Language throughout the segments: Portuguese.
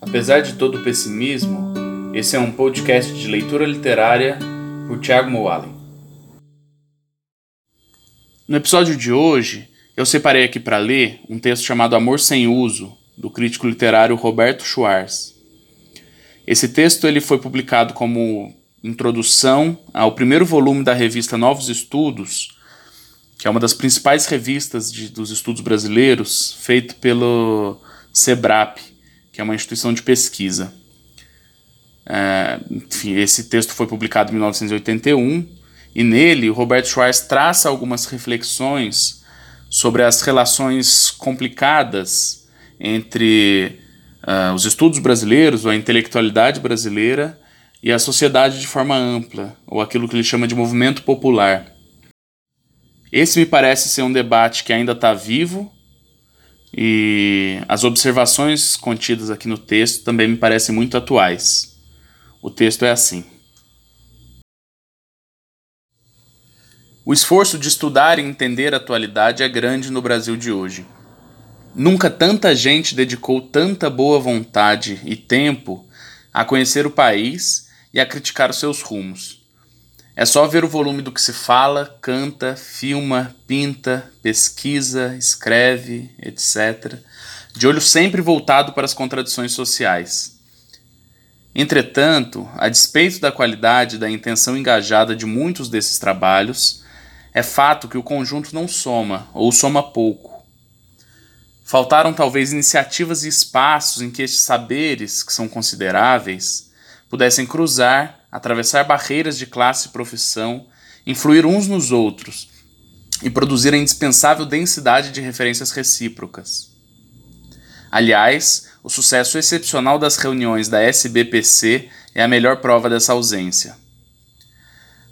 Apesar de todo o pessimismo, esse é um podcast de leitura literária por Tiago Moalen. No episódio de hoje, eu separei aqui para ler um texto chamado Amor Sem Uso, do crítico literário Roberto Schwartz. Esse texto ele foi publicado como introdução ao primeiro volume da revista Novos Estudos, que é uma das principais revistas de, dos estudos brasileiros, feito pelo SEBRAP, que é uma instituição de pesquisa. É, enfim, esse texto foi publicado em 1981 e nele o Roberto Schwartz traça algumas reflexões sobre as relações complicadas entre uh, os estudos brasileiros, ou a intelectualidade brasileira, e a sociedade de forma ampla, ou aquilo que ele chama de movimento popular. Esse me parece ser um debate que ainda está vivo e as observações contidas aqui no texto também me parecem muito atuais. O texto é assim. O esforço de estudar e entender a atualidade é grande no Brasil de hoje. Nunca tanta gente dedicou tanta boa vontade e tempo a conhecer o país e a criticar os seus rumos. É só ver o volume do que se fala, canta, filma, pinta, pesquisa, escreve, etc., de olho sempre voltado para as contradições sociais. Entretanto, a despeito da qualidade e da intenção engajada de muitos desses trabalhos, é fato que o conjunto não soma, ou soma pouco. Faltaram talvez iniciativas e espaços em que estes saberes, que são consideráveis, pudessem cruzar atravessar barreiras de classe e profissão, influir uns nos outros e produzir a indispensável densidade de referências recíprocas. Aliás, o sucesso excepcional das reuniões da SBPC é a melhor prova dessa ausência.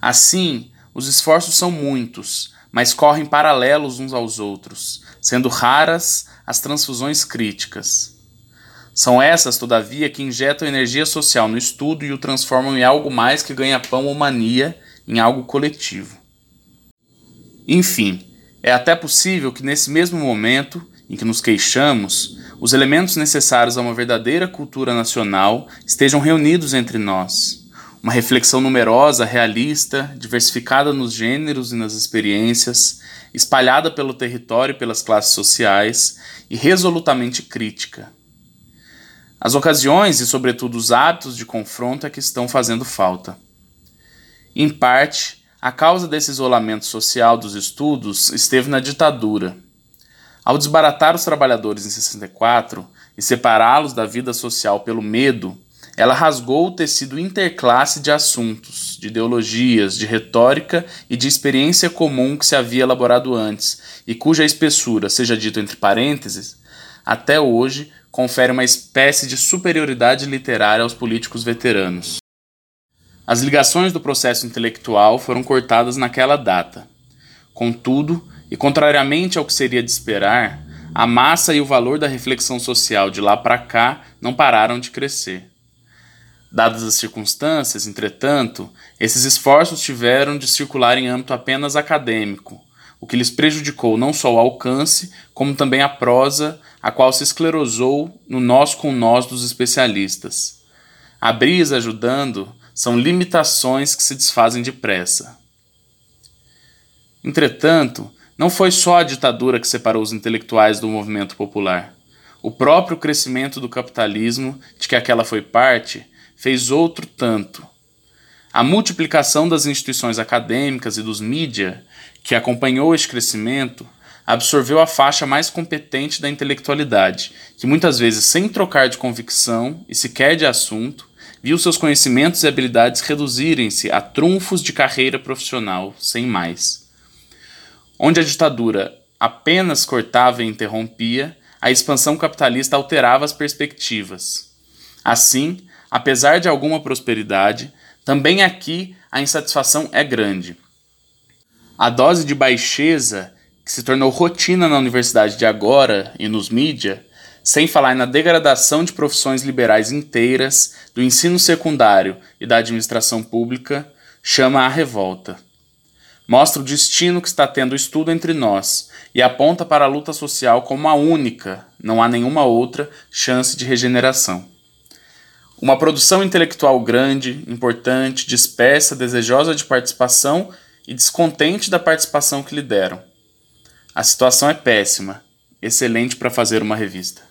Assim, os esforços são muitos, mas correm paralelos uns aos outros, sendo raras as transfusões críticas. São essas, todavia, que injetam energia social no estudo e o transformam em algo mais que ganha-pão ou mania, em algo coletivo. Enfim, é até possível que nesse mesmo momento em que nos queixamos, os elementos necessários a uma verdadeira cultura nacional estejam reunidos entre nós. Uma reflexão numerosa, realista, diversificada nos gêneros e nas experiências, espalhada pelo território e pelas classes sociais e resolutamente crítica as ocasiões e, sobretudo, os hábitos de confronto é que estão fazendo falta. Em parte, a causa desse isolamento social dos estudos esteve na ditadura. Ao desbaratar os trabalhadores em 64 e separá-los da vida social pelo medo, ela rasgou o tecido interclasse de assuntos, de ideologias, de retórica e de experiência comum que se havia elaborado antes, e cuja espessura, seja dito entre parênteses, até hoje confere uma espécie de superioridade literária aos políticos veteranos. As ligações do processo intelectual foram cortadas naquela data. Contudo, e contrariamente ao que seria de esperar, a massa e o valor da reflexão social de lá para cá não pararam de crescer. Dadas as circunstâncias, entretanto, esses esforços tiveram de circular em âmbito apenas acadêmico, o que lhes prejudicou não só o alcance, como também a prosa a qual se esclerosou no nós com nós dos especialistas. A brisa ajudando são limitações que se desfazem depressa. Entretanto, não foi só a ditadura que separou os intelectuais do movimento popular. O próprio crescimento do capitalismo, de que aquela foi parte, fez outro tanto. A multiplicação das instituições acadêmicas e dos mídia, que acompanhou este crescimento, absorveu a faixa mais competente da intelectualidade, que muitas vezes, sem trocar de convicção e sequer de assunto, viu seus conhecimentos e habilidades reduzirem-se a trunfos de carreira profissional, sem mais. Onde a ditadura apenas cortava e interrompia, a expansão capitalista alterava as perspectivas. Assim, apesar de alguma prosperidade, também aqui a insatisfação é grande. A dose de baixeza que se tornou rotina na universidade de agora e nos mídia, sem falar na degradação de profissões liberais inteiras, do ensino secundário e da administração pública, chama a revolta. Mostra o destino que está tendo o estudo entre nós e aponta para a luta social como a única, não há nenhuma outra, chance de regeneração. Uma produção intelectual grande, importante, dispersa, desejosa de participação e descontente da participação que lhe deram. A situação é péssima, excelente para fazer uma revista.